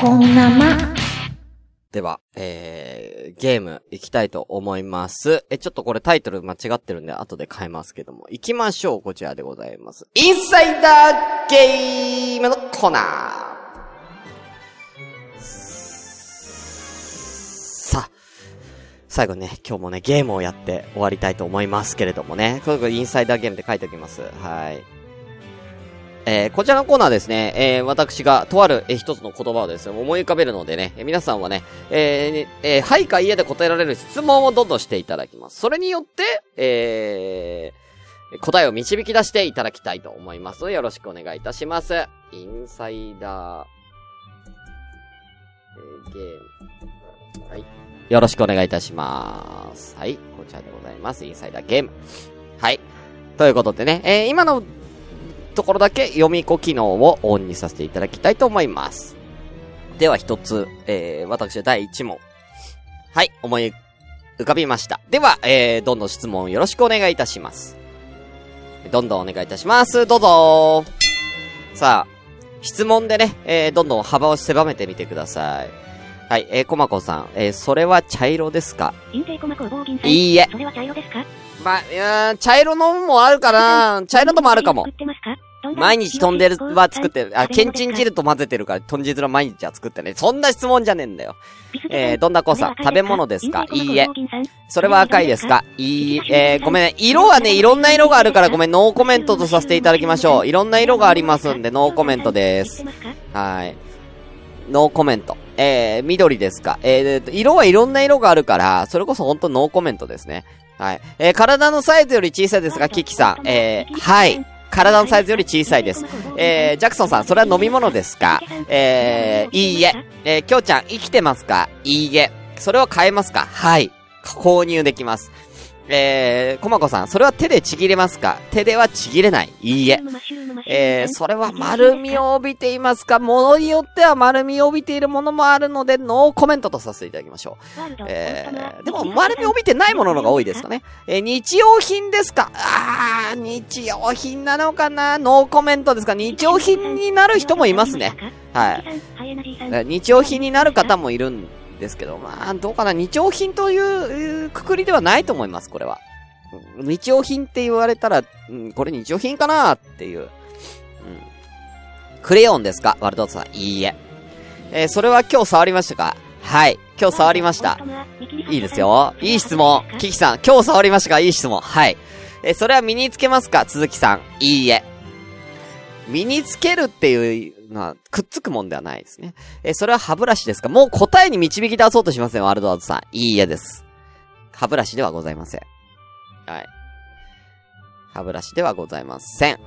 こんなま。では、えー、ゲーム行きたいと思います。え、ちょっとこれタイトル間違ってるんで後で変えますけども。行きましょう。こちらでございます。インサイダーゲームのコーナーさあ、最後ね、今日もね、ゲームをやって終わりたいと思いますけれどもね。これインサイダーゲームって書いておきます。はい。えー、こちらのコーナーですね、えー、私がとある、えー、一つの言葉をですね、思い浮かべるのでね、えー皆さんはね、えーえーはいか家で答えられる質問をどんどんしていただきます。それによって、えー、答えを導き出していただきたいと思います。よろしくお願いいたします。インサイダー、えー、ゲーム。はい。よろしくお願いいたします。はい。こちらでございます。インサイダーゲーム。はい。ということでね、えー、今のところだけ読み子機能をオンにさせていただきたいと思います。では一つ、えー、私は第一問。はい、思い浮かびました。では、えー、どんどん質問よろしくお願いいたします。どんどんお願いいたします。どうぞさあ、質問でね、えー、どんどん幅を狭めてみてください。はい、えー、コマコさん、えー、それは茶色ですか？いいえ。それは茶色ですか？ま、いやー茶色のもあるかな茶色のもあるかも作。ってますか？毎日トンデルは作ってる。あ、ケンチン汁と混ぜてるから、トンジルは毎日は作ってね。そんな質問じゃねえんだよ。えー、どんなこさん、食べ物ですか？いいえ。それは赤いですか？いいえ、ー、ごめんね。色はね、いろんな色があるからごめん、ノーコメントとさせていただきましょう。いろんな色がありますんで、ノーコメントです。はい。ノーコメント。えー、緑ですか？えー、色はいろんな色があるから、それこそほんとノーコメントですね。はい。えー、体のサイズより小さいですが、キキさん。えー、はい。体のサイズより小さいです。えー、ジャクソンさん、それは飲み物ですか？えー、いいえ。えー、きょうちゃん、生きてますか？いいえ。それは買えますか？はい。購入できます。えー、コマコさん、それは手でちぎれますか？手ではちぎれない。いいえ。えー、それは丸みを帯びていますか？ものによっては丸みを帯びているものもあるので、ノーコメントとさせていただきましょう。えー、でも丸みを帯びてないもののが多いですかね。えー、日用品ですか？あー、日用品なのかな？ノーコメントですか？日用品になる人もいますね。はい。日用品になる方もいるんですけど、まあ、どうかな日用品というくくりではないと思います、これは。日用品って言われたら、うん、これ日用品かなっていう。うん。クレヨンですか？ワルドさん。いいえ。えー、それは今日触りましたか？はい。今日触りました。いいですよ。いい質問。キキさん、今日触りましたか？いい質問。はい。えー、それは身につけますか？鈴木さん。いいえ。身につけるっていうのは、くっつくもんではないですね。え、それは歯ブラシですか？もう答えに導き出そうとしません、ワールドアートさん。いいえです。歯ブラシではございません。はい。歯ブラシではございません。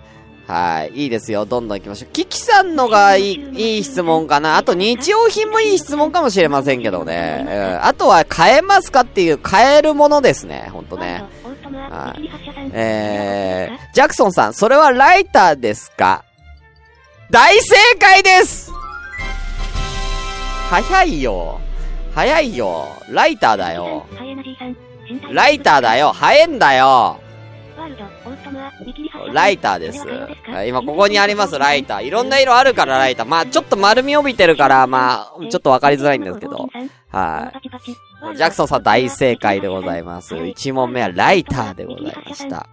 はい。いいですよ。どんどん行きましょう。キキさんのがいい、いい質問かな。あと日用品もいい質問かもしれませんけどね。うん。あとは買えますかっていう買えるものですね。ほんとね。はい。えー、ジャクソンさん、それはライターですか？大正解です早いよ。早いよ。ライターだよ。ライターだよ。早えんだよ。ライターです。今ここにあります、ライター。いろんな色あるから、ライター。まあ、ちょっと丸み帯びてるから、まあ、ちょっとわかりづらいんですけど。はい。ジャクソンさん大正解でございます。1問目はライターでございました。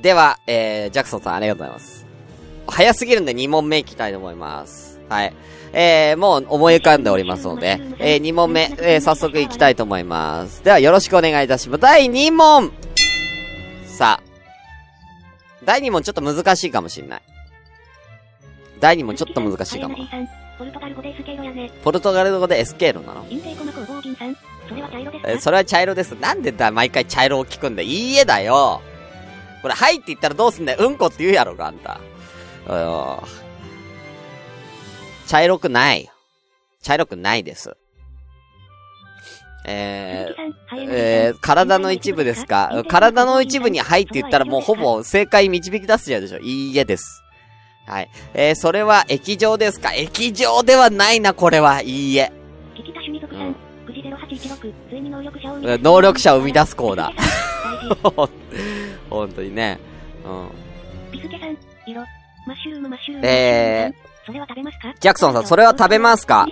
では、えー、ジャクソンさんありがとうございます。早すぎるんで2問目いきたいと思います。はい。えー、もう思い浮かんでおりますので、えー、2問目、えー、早速いきたいと思います。ではよろしくお願いいたします。第2問さあ。第2問ちょっと難しいかもしんない。第2問ちょっと難しいかも。ポルトガル語でエスケーロやね。ポルトガル語でエスケーロなの？陰性コマ工房銀さん。それは茶色ですか？えー、それは茶色です。なんでだ、毎回茶色を聞くんだ？いいえだよ。これ、はいって言ったらどうすんだよ？うんこって言うやろが、あんた。茶色くない。茶色くないです。えー、えー、体の一部ですか？体の一部にはいって言ったらもうほぼ正解導き出すじゃうでしょ。いいえです。はい。えー、それは液状ですか？液状ではないな、これは。いいえ。趣味族さん。くじ0816、ついに能力者を生み出す。能力者を生み出すコーだ。本当にね。うん。ビスケさん、色。マッシュルームマッシュルーム。えそれは食べますか？ジャクソンさん、それは食べますか？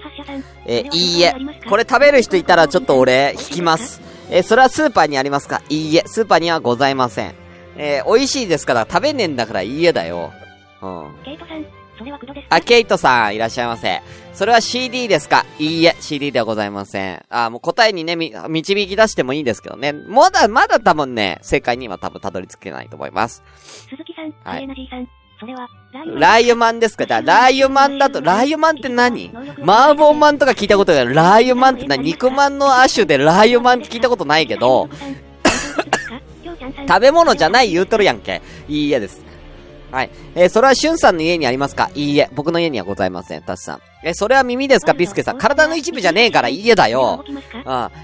えー、いいえ。これ食べる人いたらちょっと俺、引きます。えー、それはスーパーにありますか？いいえ。スーパーにはございません。えー、美味しいですから食べねえんだからいいえだよ。あ、ケイトさん、いらっしゃいませ。それは CD ですか？いいえ、CD ではございません。あ、もう答えにね、み、導き出してもいいですけどね。まだ、まだ多分ね、正解には多分たどり着けないと思います。鈴木さん、はいナジーさん、それは、ラー油マンですか？じゃあ、ラー油マンだと、ラー油マンって何？麻婆マンとか聞いたことがある。ラー油マンって何肉まんの亜種でラー油マンって聞いたことないけど、食べ物じゃない言うとるやんけ。いいえです。はい。えーそれはしゅんさんの家にありますか？いいえ。僕の家にはございません。たしさん。えーそれは耳ですか？ピスケさん。体の一部じゃねえからいいえだよ。うん。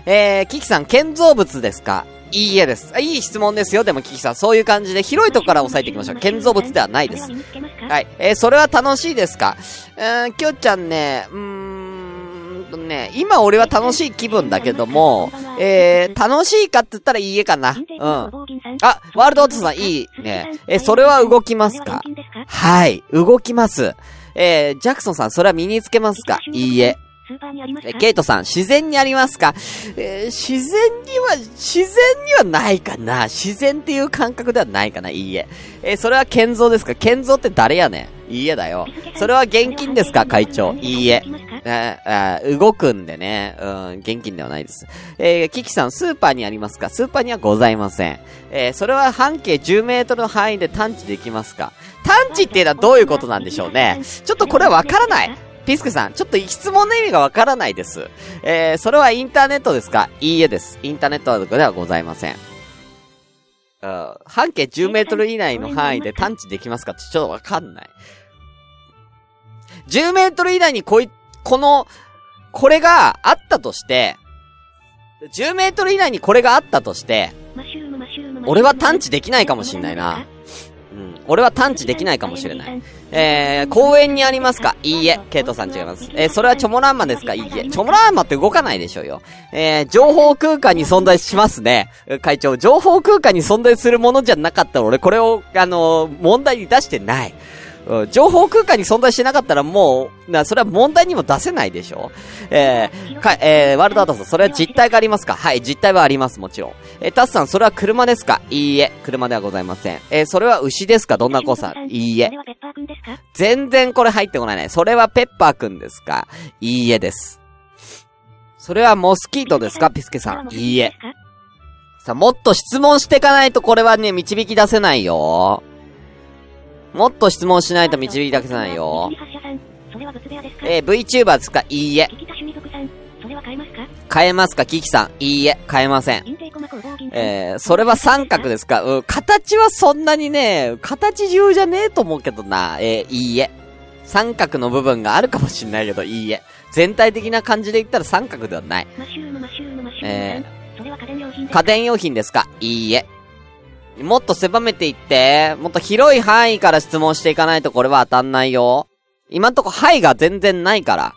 えー、キキさん、建造物ですか？いいえです。あいい質問ですよ。でもキキさん、そういう感じで広いとこから押さえていきましょう。建造物ではないです。はい。えーそれは楽しいですかうーん、きょうちゃんね、うーんとね、今俺は楽しい気分だけども、えー、楽しいかって言ったらいいえかな。うん。あ、ワールドオートさんいいね。えそれは動きますか？はい、動きます。えー、ジャクソンさん、それは身につけますか？いいえ。えケイトさん、自然にありますか？えー自然には、自然にはないかな自然っていう感覚ではないかないいえ。えーそれは建造ですか？建造って誰やねん？いいえだよ。それは現金ですか？会長いいえ。ああ動くんでね。うん、現金ではないです。えーキキさん、スーパーにありますか？スーパーにはございません。えーそれは半径10メートルの範囲で探知できますか？探知っていうのはどういうことなんでしょうね。ちょっとこれはわからない。ピスケさん、ちょっと質問の意味がわからないです。えー、それはインターネットですか？いいえです。インターネットではございません。うん半径10メートル以内の範囲で探知できますかってちょっとわかんない。10メートル以内にこい、この、これがあったとして、10メートル以内にこれがあったとして、俺は探知できないかもしんないな。うん。俺は探知できないかもしれない。えー、公園にありますか？いいえ。ケイトさん違います。えー、それはチョモランマですか？いいえ。チョモランマって動かないでしょうよ。えー、情報空間に存在しますね。会長、情報空間に存在するものじゃなかったら俺これを、あのー問題に出してない。うん情報空間に存在してなかったらもう、な、それは問題にも出せないでしょえー、か、えー、ワールドアートさん、それは実体がありますか？はい、実体はあります、もちろん。えー、タスさん、それは車ですか？いいえ、車ではございません。えー、それは牛ですか？どんな子さんいいえ。全然これ入ってこないね。それはペッパーくんですか？いいえです。それはモスキートですか？ピスケさん。いいえ。さあ、もっと質問していかないとこれはね、導き出せないよ。もっと質問しないと導き出せないよ。えー、VTuber ですか？いいえ。変えますか？キキさん。いいえ、変えません。えー、それは三角ですか？うん、形はそんなにね、形重じゃねえと思うけどな。えー、いいえ。三角の部分があるかもしんないけど、いいえ。全体的な感じで言ったら三角ではない。えー、家電用品ですか？いいえ。もっと狭めていって、もっと広い範囲から質問していかないとこれは当たんないよ。今んとこ範囲が全然ないから。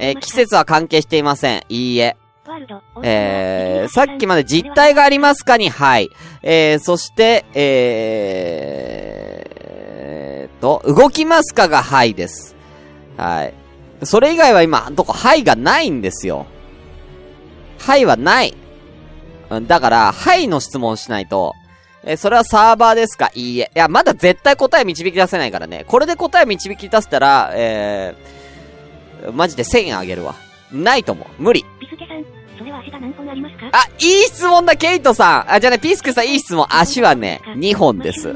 えー、季節は関係していません。いいえ。えー、さっきまで実体がありますかに、はい。えー、そして、えー、と、動きますかがはいです。はい。それ以外は今、どこ、はいがないんですよ。はいはない。うんだから、はいの質問しないと、えーそれはサーバーですか？いいえ。いや、まだ絶対答え導き出せないからね。これで答え導き出せたら、えー、マジで1000円あげるわ。ないと思う。無理。あ、いい質問だ、ケイトさん。あ、じゃあね、ピスケさんいい質問。足はね、2本です。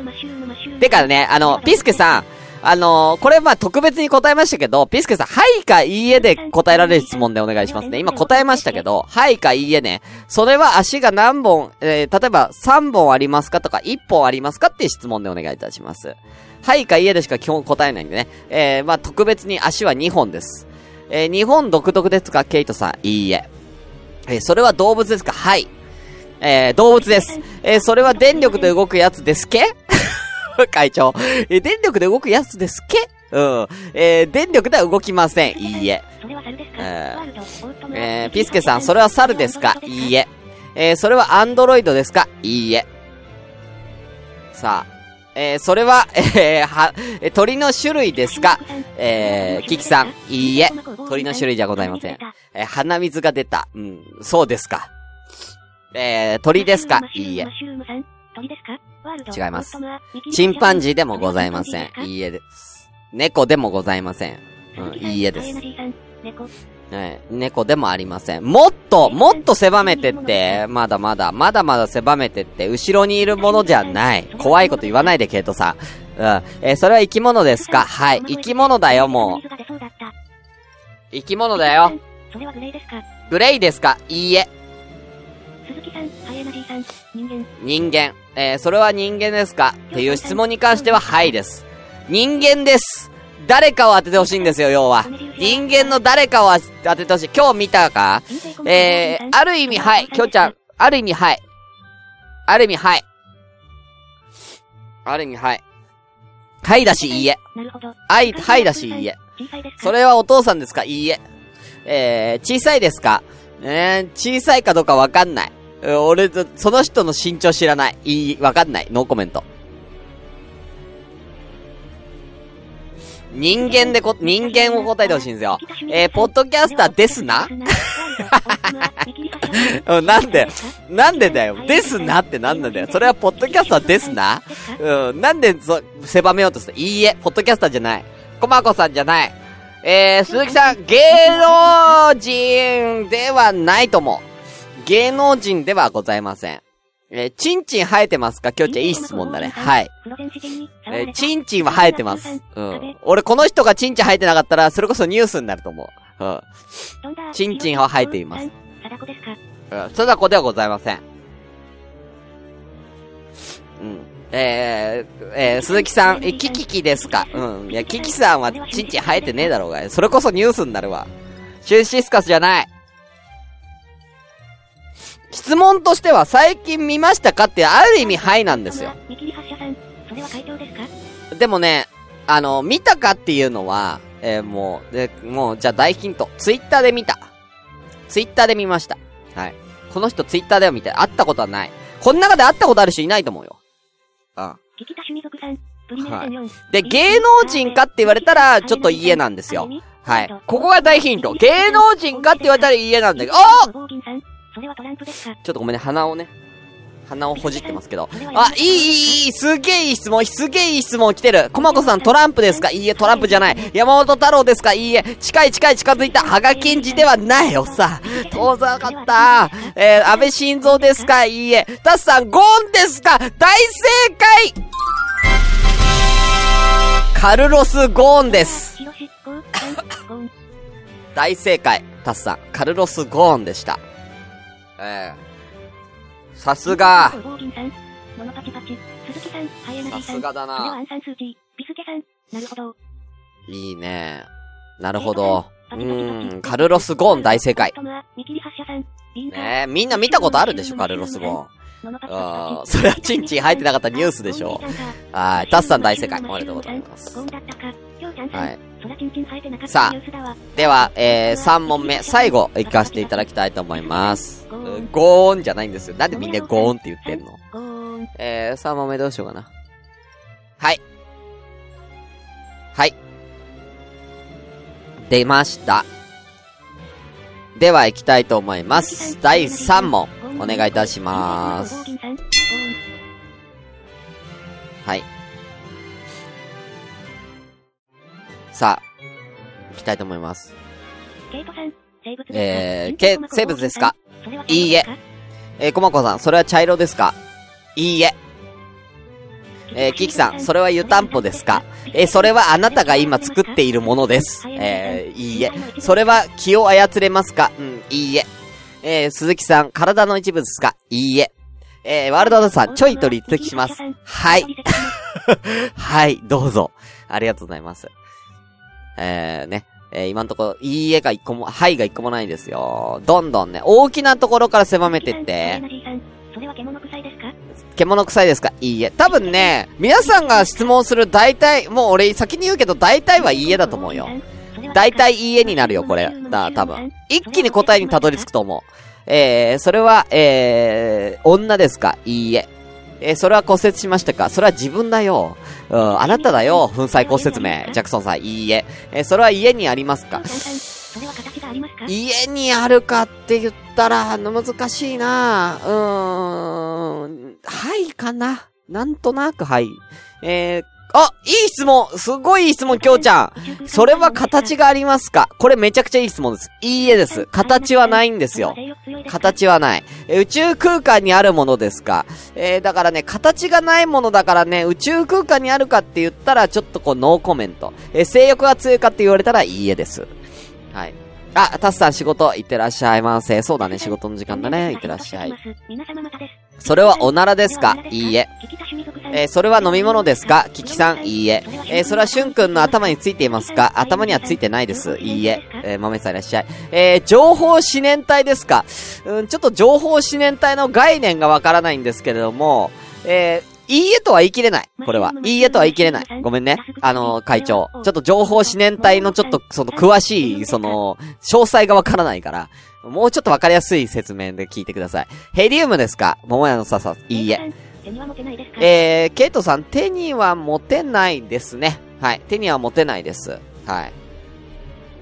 てかね、あの、ピスケさん、あのーこれまあ特別に答えましたけど、ピスケさん、はいかいいえで答えられる質問でお願いしますね。今答えましたけど、はいかいいえね。それは足が何本、えー、例えば3本ありますかとか1本ありますかっていう質問でお願いいたします。はいかいいえでしか基本答えないんでね。えー、まあ特別に足は2本です。えー、日本独特ですかケイトさん、いいえ。えー、それは動物ですか？はい。えー、動物です。えー、それは電力で動くやつですけ？会長。えー、電力で動くやつですけ？うん。えー、電力では動きません。いいえ。えー、えー、ピスケさん、それは猿ですか？いいえ。えー、それはアンドロイドですか？いいえ。さあ、えー、それは、えー、は、え鳥の種類ですか？えー、キキさん、いいえ、鳥の種類じゃございません。えー、鼻水が出た。うん、そうですか。えー、鳥ですか？いいえ。違います。チンパンジーでもございません。いいえです。猫でもございません。うん、いいえです。ね、猫でもありません。もっと、もっと狭めてって、まだまだ、まだまだ狭めてって、後ろにいるものじゃない。怖いこと言わないで、ケイトさん。うん。えー、それは生き物ですか？はい。生き物だよ、もう。生き物だよ。それはグレイですか？グレイですか？いいえ。鈴木さん、人間。えー、それは人間ですか？っていう質問に関しては、はいです。人間です。誰かを当ててほしいんですよ、要は。人間の誰かを当ててほしい。今日見たか？えー、ある意味、はい。きょちゃん、ある意味、はい。ある意味、はい。ある意味、はい。はいだし、いいえ。はい、はいだし、いいえ。それはお父さんですか？いいえ。えー、小さいですか？えー、小さいかどうかわかんない。俺、その人の身長知らない。いい、わかんない。ノーコメント。人間でこ、人間を答えてほしいんですよ。えー、ポッドキャスターですな？なんで、なんでだよ。ですなってなんなんだよ。それはポッドキャスターですな？うん、なんで、そ、狭めようとしたいいえ、ポッドキャスターじゃない。コマコさんじゃない。えー、鈴木さん、芸能人ではないと思う。芸能人ではございません。えー、チンチン生えてますか？今日ちゃんいい質問だね。はい。えー、チンチンは生えてます。うん。俺この人がチンチン生えてなかったら、それこそニュースになると思う。うん。チンチンは生えています。貞子ですかうん。貞子ではございません。うん。えー、えー、鈴木さん、え、キキキですかうん。いや、キキさんはチンチン生えてねえだろうが。それこそニュースになるわ。シュンシスカスじゃない。質問としては最近見ましたかってある意味はいなんですよ。でもね、あの、見たかっていうのは、えー、もう、で、もう、じゃあ大ヒント。ツイッターで見た。ツイッターで見ました。はい。この人ツイッターでは見て、会ったことはない。この中で会ったことある人いないと思うよ。うん。はい。で、芸能人かって言われたら、ちょっと家なんですよ。はい。ここが大ヒント。芸能人かって言われたら家なんだけど、おそれはトランプですか？ちょっとごめんね、鼻をね。鼻をほじってますけど。あ、いい、いい、いい、すげえいい質問、すげえいい質問来てる。コマコさん、トランプですか？いいえ、トランプじゃない。山本太郎ですか？いいえ。近い近い近づいた。羽賀健二ではないよさ。遠ざかった。えー、安倍晋三ですか？いいえ。タスさん、ゴーンですか？大正解カルロス・ゴーンです。大正解。タスさん、カルロス・ゴーンでした。ええさすが。さすがだな。いいね。なるほど。うん、カルロス・ゴーン大正解。ねえ、みんな見たことあるでしょ、カルロス・ゴーン。あそれはチンチン入ってなかったニュースでしょ。はい。タスさん大正解。おめでとうございます。はい。さあ、では、えー、3問目、最後、行かせていただきたいと思います。ゴーンじゃないんですよ。なんでみんなゴーンって言ってんの？えー、3問目どうしようかな。はい。はい。出ました。では行きたいと思います。第3問、お願いいたします。きたいと思います。えー、け、生物ですか？いいえ。えー、コマコさん、それは茶色ですか？いいえ。えー、キキさん、それは湯たんぽですか？えー、それはあなたが今作っているものです。えー、いいえ。それは気を操れますか？うん、いいえ。えー、鈴木さん、体の一部ですか？いいえ。えー、ワールドドさん、ちょいと立席します。はい。はい、どうぞ。ありがとうございます。えー、ね。えー、今んところ、いいえが一個も、はいが一個もないですよ。どんどんね、大きなところから狭めてって。それは獣臭いですか？獣臭いですか？いいえ。多分ね、皆さんが質問する大体、もう俺先に言うけど大体はいいえだと思うよ。大体いいえになるよ、これ。だ、多分。一気に答えにたどり着くと思う。えー、それは、えー、女ですか？いいえ。えー、それは骨折しましたか？それは自分だよ。うん、あなただよ、粉砕骨折名。ジャクソンさん、いいえ。えー、それは家にありますか？家にあるかって言ったら、難しいなうーん、はいかな？なんとなくはい。えー、あいい質問すごいいい質問、きょうちゃんそれは形がありますか？これめちゃくちゃいい質問です。いいえです。形はないんですよ。形はない。え宇宙空間にあるものですか？えー、だからね、形がないものだからね、宇宙空間にあるかって言ったら、ちょっとこう、ノーコメント。えー、性欲が強いかって言われたら、いいえです。はい。あ、タスさん仕事行ってらっしゃいませ。そうだね、仕事の時間だね。行ってらっしゃい。それはおならですか？いいえ。えー、それは飲み物ですか？キキさんいいえ。えー、それはしゅんくんの頭についていますか？頭にはついてないです。いいえ。えー、豆さんいらっしゃい。えー、情報思念体ですか？うん、ちょっと情報思念体の概念がわからないんですけれども、え、いいえとは言い切れない。これは。いいえとは言い切れない。ごめんね。あの、会長。ちょっと情報思念体のちょっと、その、詳しい、その、詳細がわからないから、もうちょっとわかりやすい説明で聞いてください。ヘリウムですか？桃屋のささ、いいえ。えー、ケイトさん、手には持てないですね。はい。手には持てないです。はい。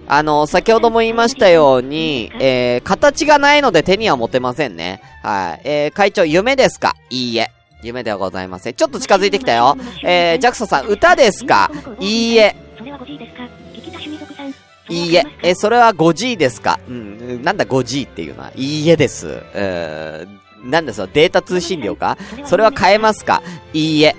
あの、先ほども言いましたように、えー、形がないので手には持てませんね。はい。えー、会長、夢ですか？いいえ。夢ではございません。ちょっと近づいてきたよ。えー、ジャクソさん、歌ですか？いいえ。いいえ。え、それは 5G ですか？うん、なんだ 5G っていうのは？いいえです。えー、なんだそのデータ通信量か？それは買えますか？いいえ。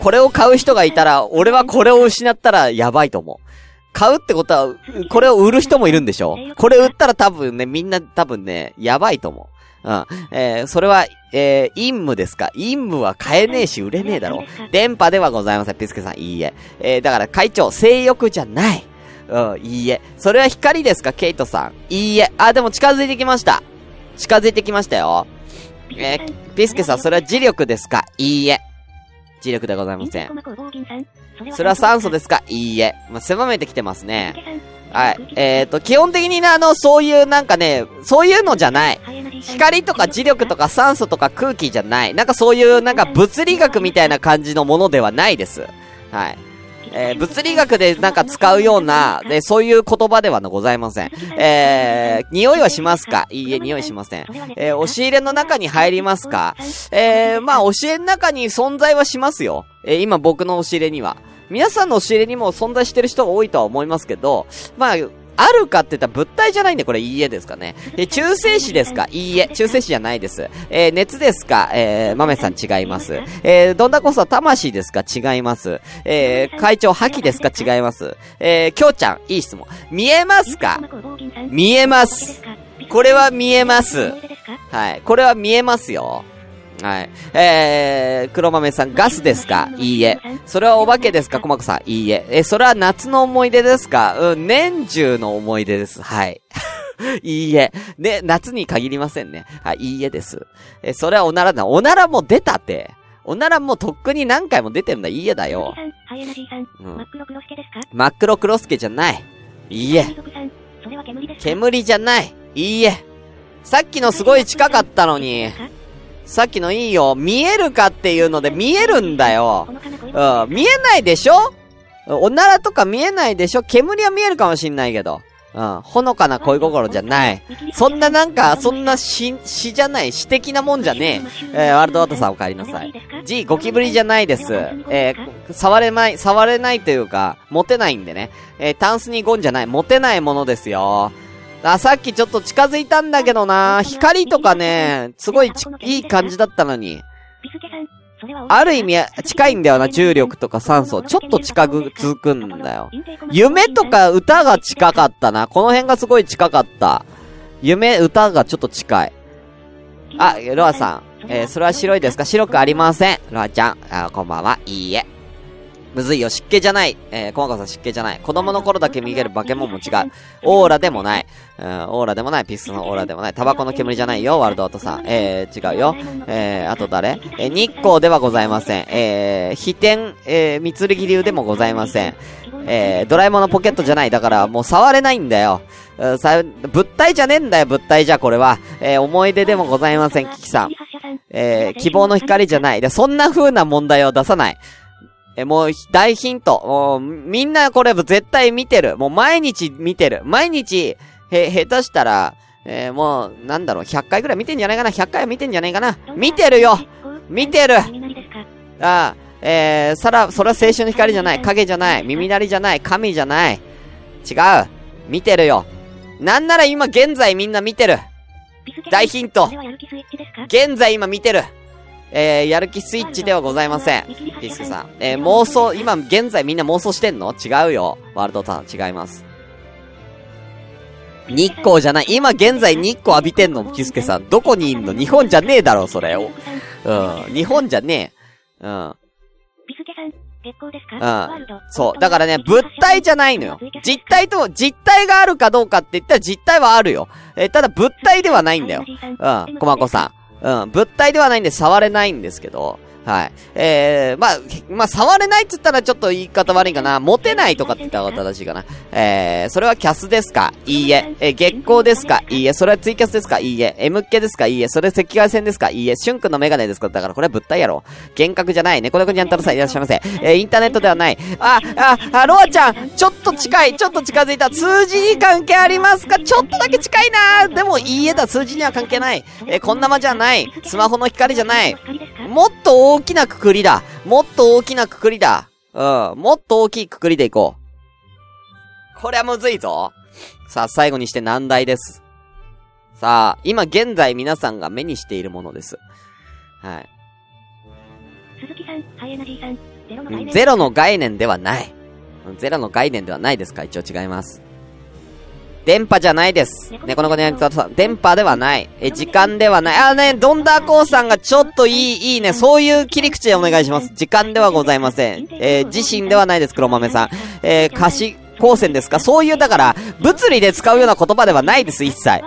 これを買う人がいたら、俺はこれを失ったらやばいと思う。買うってことは、これを売る人もいるんでしょ？これ売ったら多分ね、みんな多分ね、やばいと思う。うん。えー、それは、えー、陰務ですか？陰務は買えねえし売れねえだろ。電波ではございません。ピスケさん、いいえ。えー、だから会長、性欲じゃない。うん、いいえ。それは光ですか？ケイトさん。いいえ。あ、でも近づいてきました。近づいてきましたよ。えー、ピスケさん、それは磁力ですか？いいえ。磁力でございません。それは酸素ですか？いいえ。まあ、狭めてきてますね。はい。えっ、ー、と、基本的にね、あの、そういうなんかね、そういうのじゃない。光とか磁力とか酸素とか空気じゃない。なんかそういうなんか物理学みたいな感じのものではないです。はい。えー、物理学でなんか使うような、で、そういう言葉ではのございません。えー、匂いはしますか？いいえ、匂いしません。えー、押し入れの中に入りますか？えー、まあ、押し入れの中に存在はしますよ。えー、今僕の押し入れには。皆さんの押し入れにも存在してる人が多いとは思いますけど、まあ、あるかって言ったら物体じゃないんで、これいいえですかね。で、中性子ですか？いいえ。中性子じゃないです。えー、熱ですか？えー、豆さん違います。えー、どんだこそ魂ですか？違います。えー、会長覇気ですか？違います。えー、きょうちゃん、いい質問。見えますか？見えます。これは見えます。はい。これは見えますよ。はい。えー、黒豆さん、ガスですか？いいえ。それはお化けですか？コマコさんいいえ。え、それは夏の思い出ですか？うん、年中の思い出です。はい。いいえ。ね、夏に限りませんね。はい、いいえです。え、それはおならだ。おならも出たって。おならもとっくに何回も出てるんだ。いいえだよ。うん。真っ黒クロスケですか？真っ黒クロスケじゃない。いいえ。煙じゃない。いいえ。さっきのすごい近かったのに。さっきのいいよ。見えるかっていうので見えるんだよ。うん。見えないでしょ？おならとか見えないでしょ？煙は見えるかもしんないけど。うん。ほのかな恋心じゃない。そんななんか、そんな詩、詩じゃない、詩的なもんじゃねえ。えー、ワールドワートさんお帰りなさい。G、ゴキブリじゃないです。えー、触れない、触れないというか、持てないんでね。えー、タンスにゴンじゃない、持てないものですよ。あ、さっきちょっと近づいたんだけどな光とかね、すごいいい感じだったのに。ある意味、近いんだよな、重力とか酸素。ちょっと近く続くんだよ。夢とか歌が近かったな。この辺がすごい近かった。夢、歌がちょっと近い。あ、ロアさん。えー、それは白いですか？白くありません。ロアちゃん。あ、こんばんは。いいえ。むずいよ。湿気じゃない。えー、コマコさ湿気じゃない。子供の頃だけ見える化け物も違う。オーラでもない。うん、オーラでもない。ピスのオーラでもない。タバコの煙じゃないよ。ワールドアートさん。えー、違うよ。えー、あと誰？えー、日光ではございません。えー、飛天、えー、三剣流でもございません。えー、ドラえもんのポケットじゃない。だからもう触れないんだよ。さ、物体じゃねえんだよ、物体じゃ、これは。えー、思い出でもございません、キキさん。えー、希望の光じゃない。で、そんな風な問題を出さない。え、もう、大ヒント。もう、みんなこれ絶対見てる。もう毎日見てる。毎日、へ、下手したら、えー、もう、なんだろう、100回ぐらい見てんじゃないかな ?100 回は見てんじゃないかな見てるよ見てるああ、えー、さら、それは青春の光じゃない。影じゃない。耳鳴りじゃない。神じゃない。違う。見てるよ。なんなら今現在みんな見てる。大ヒント。現在今見てる。えー、やる気スイッチではございません。ピスケさん。えー、妄想、今現在みんな妄想してんの？違うよ。ワールドターン、違います。日光じゃない。今現在日光浴びてんの、キスケさん。どこにいんの？日本じゃねえだろ、それ。うん。日本じゃねえ。うん。ビスケさん、月光ですか？うん。そう。だからね、物体じゃないのよ。実体と、実体があるかどうかって言ったら実体はあるよ。えー、ただ物体ではないんだよ。うん。コマコさん。うん。物体ではないんで触れないんですけど。はい。えー、まあ、まあ、触れないって言ったらちょっと言い方悪いかな。持てないとかって言った方が正しいかな。えー、それはキャスですか？いいえ。え、月光ですか？いいえ。それはツイキャスですか？いいえ。M 系ですか？いいえ。それ赤外線ですか？いいえ。シュン君のメガネですか？だからこれは物体やろ。幻覚じゃない。猫猫にゃんたろさんいらっしゃいませ。えー、インターネットではない。あ、あ、あ、ロアちゃん、ちょっと近い。ちょっと近づいた。数字に関係ありますか？ちょっとだけ近いなでもいいえだ。数字には関係ない。えー、こんなまじゃない。スマホの光じゃない。もっと大きなくくりだ。もっと大きなくくりだ。うん。もっと大きいくくりでいこう。これはむずいぞ。さあ、最後にして難題です。さあ、今現在皆さんが目にしているものです。はい。鈴木さん、ハイエナジーさん、ゼロの概念。ゼロの概念ではない。ゼロの概念ではないですか？一応違います。電波じゃないです。猫の子にゃんさん、電波ではない。え、時間ではない。あね、ドンダーコーさんがちょっといい、いいね。そういう切り口でお願いします。時間ではございません。えー、自身ではないです、黒豆さん。えー、歌詞光線ですか？そういう、だから、物理で使うような言葉ではないです、一切。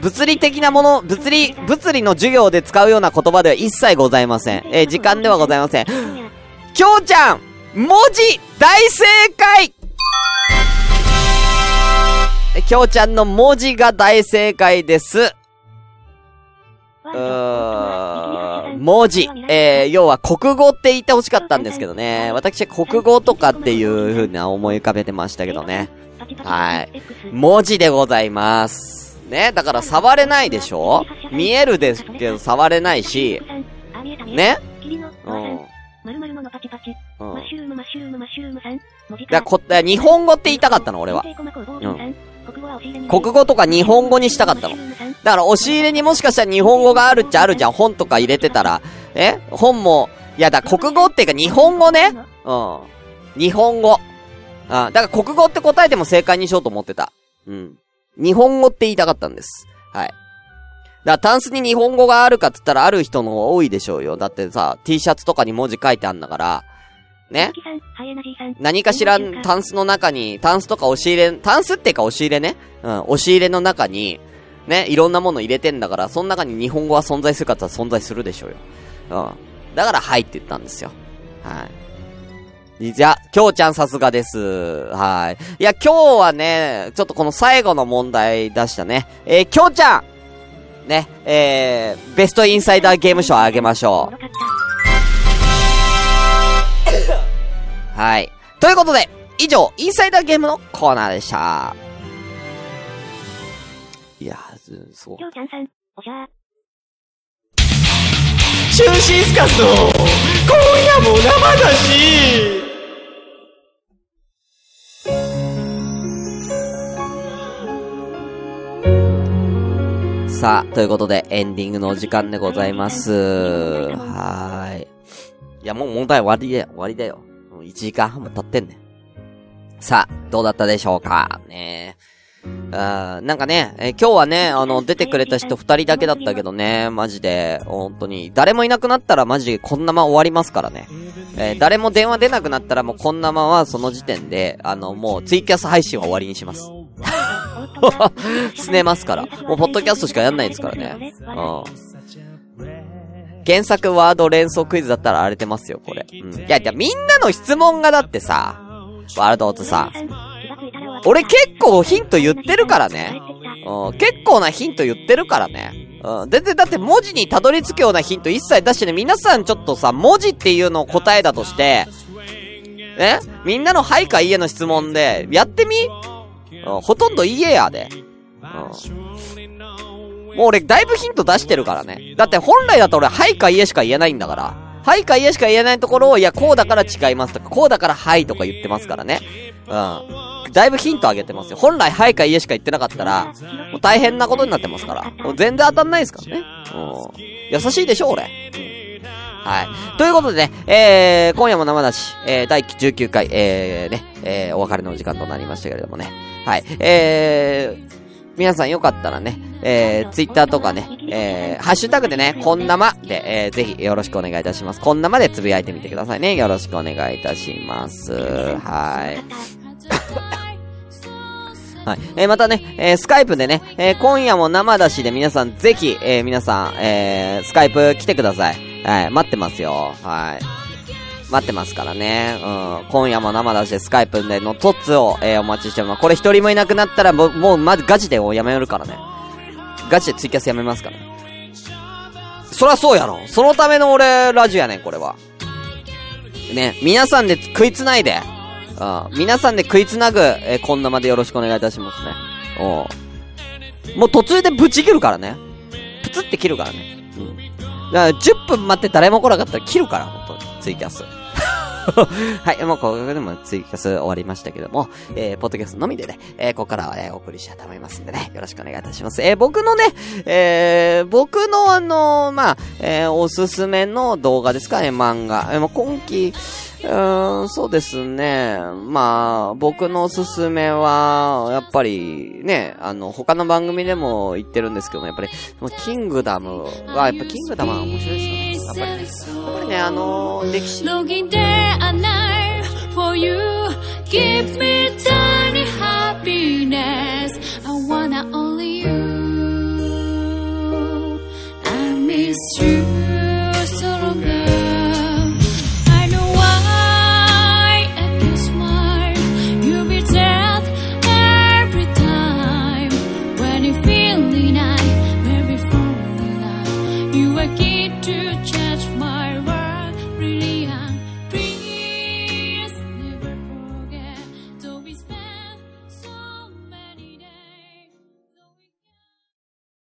物理的なもの、物理、物理の授業で使うような言葉では一切ございません。えー、時間ではございません。きょうちゃん文字大正解きょうちゃんの文字が大正解です。うー文字。えー、要は国語って言ってほしかったんですけどね。私は国語とかっていう風な思い浮かべてましたけどね。はい。文字でございます。ね。だから触れないでしょ？見えるですけど触れないし。ね？うん。うん。だこ、日本語って言いたかったの、俺は。うん。国語とか日本語にしたかったの。だから押し入れにもしかしたら日本語があるっちゃあるじゃん。本とか入れてたら。え？本も、いやだ、国語っていうか日本語ね。うん。日本語。あだから国語って答えても正解にしようと思ってた。うん。日本語って言いたかったんです。はい。だから、タンスに日本語があるかって言ったらある人の方が多いでしょうよ。だってさ、T シャツとかに文字書いてあんだから、ね。何かしら、タンスの中に、タンスとか押し入れ、タンスっていうか押し入れね。うん、押し入れの中に、ね、いろんなもの入れてんだから、その中に日本語は存在するかって存在するでしょうよ。うん。だから、はいって言ったんですよ。はい。じゃ、きょうちゃんさすがです。はい。いや、今日はね、ちょっとこの最後の問題出したね。えー、きょうちゃんね、えー、ベストインサイダーゲーム賞あげましょう。はい。ということで、以上、インサイダーゲームのコーナーでした。いやー、そう。きょうちゃんさん、おしゃー。中心スカスの、今夜も生だしさあ、ということで、エンディングのお時間でございます。はーい。いや、もう問題終わりだよ、終わりだよ。1時間半も経ってんねん。さあ、どうだったでしょうか？ねあなんかね、えー、今日はね、あの、出てくれた人二人だけだったけどね、マジで、本当に、誰もいなくなったらマジこんなま終わりますからね。えー、誰も電話出なくなったらもうこんなまはその時点で、あの、もうツイキャス配信は終わりにします。すねますから。もうポッドキャストしかやんないですからね。うん。検索ワード連想クイズだったら荒れてますよ、これ。うん。いや、いや、みんなの質問がだってさ、ワールドオートさ、俺結構ヒント言ってるからね。うん、結構なヒント言ってるからね。うん。全然だって文字にたどり着くようなヒント一切出してね、皆さんちょっとさ、文字っていうのを答えだとして、え？みんなのはいかいえの質問で、やってみ？うん、ほとんどいえやで。うん。もう俺、だいぶヒント出してるからね。だって本来だと俺、はいかいえしか言えないんだから。はいかいえしか言えないところを、いや、こうだから違いますとか、こうだからはいとか言ってますからね。うん。だいぶヒントあげてますよ。本来はいかいえしか言ってなかったら、もう大変なことになってますから。もう全然当たんないですからね。うん。優しいでしょ、俺。うんはい。ということでね、えー、今夜も生だし、えー、第19回、えー、ね、えー、お別れの時間となりましたけれどもね。はい。えー、皆さんよかったらね、えー、ツイッターとかね、えー、ハッシュタグでね、こんなまで、えー、ぜひよろしくお願いいたします。こんなまでつぶやいてみてくださいね。よろしくお願いいたします。はい。はい。えー、またね、えー、スカイプでね、えー、今夜も生だしで皆さんぜひ、えー、皆さん、えー、スカイプ来てください。はい、待ってますよ。はい。待ってますからね。うん。今夜も生出してスカイプでのトッツを、えー、お待ちしてます。これ一人もいなくなったらもう、もう、まずガチでやめるからね。ガチでツイキャスやめますからね。そらそうやろ。そのための俺、ラジオやねん、これは。ね、皆さんで食いつないで。うん。皆さんで食いつなぐ、えー、こんなまでよろしくお願いいたしますね。うん。もう途中でブチ切るからね。プツって切るからね。うん。だから10分待って誰も来なかったら切るから、本当に。ツイキャス。はい、もうここでもツイキャス終わりましたけども、えー、ポッドキャストのみでね、えー、ここからは、えー、お送りしたいと思いますんでね、よろしくお願いいたします。えー、僕のね、えー、僕のあのー、まあ、えー、おすすめの動画ですか？ね、漫画。えー、もう今季、うん、そうですね。まあ、僕のおすすめは、やっぱり、ね、あの、他の番組でも言ってるんですけども、やっぱり、キングダムは、やっぱキングダムは面白いですよ。っぱりす。ごいねあの歴史 Looking there a night for you Give me tiny happiness I wanna only you I miss you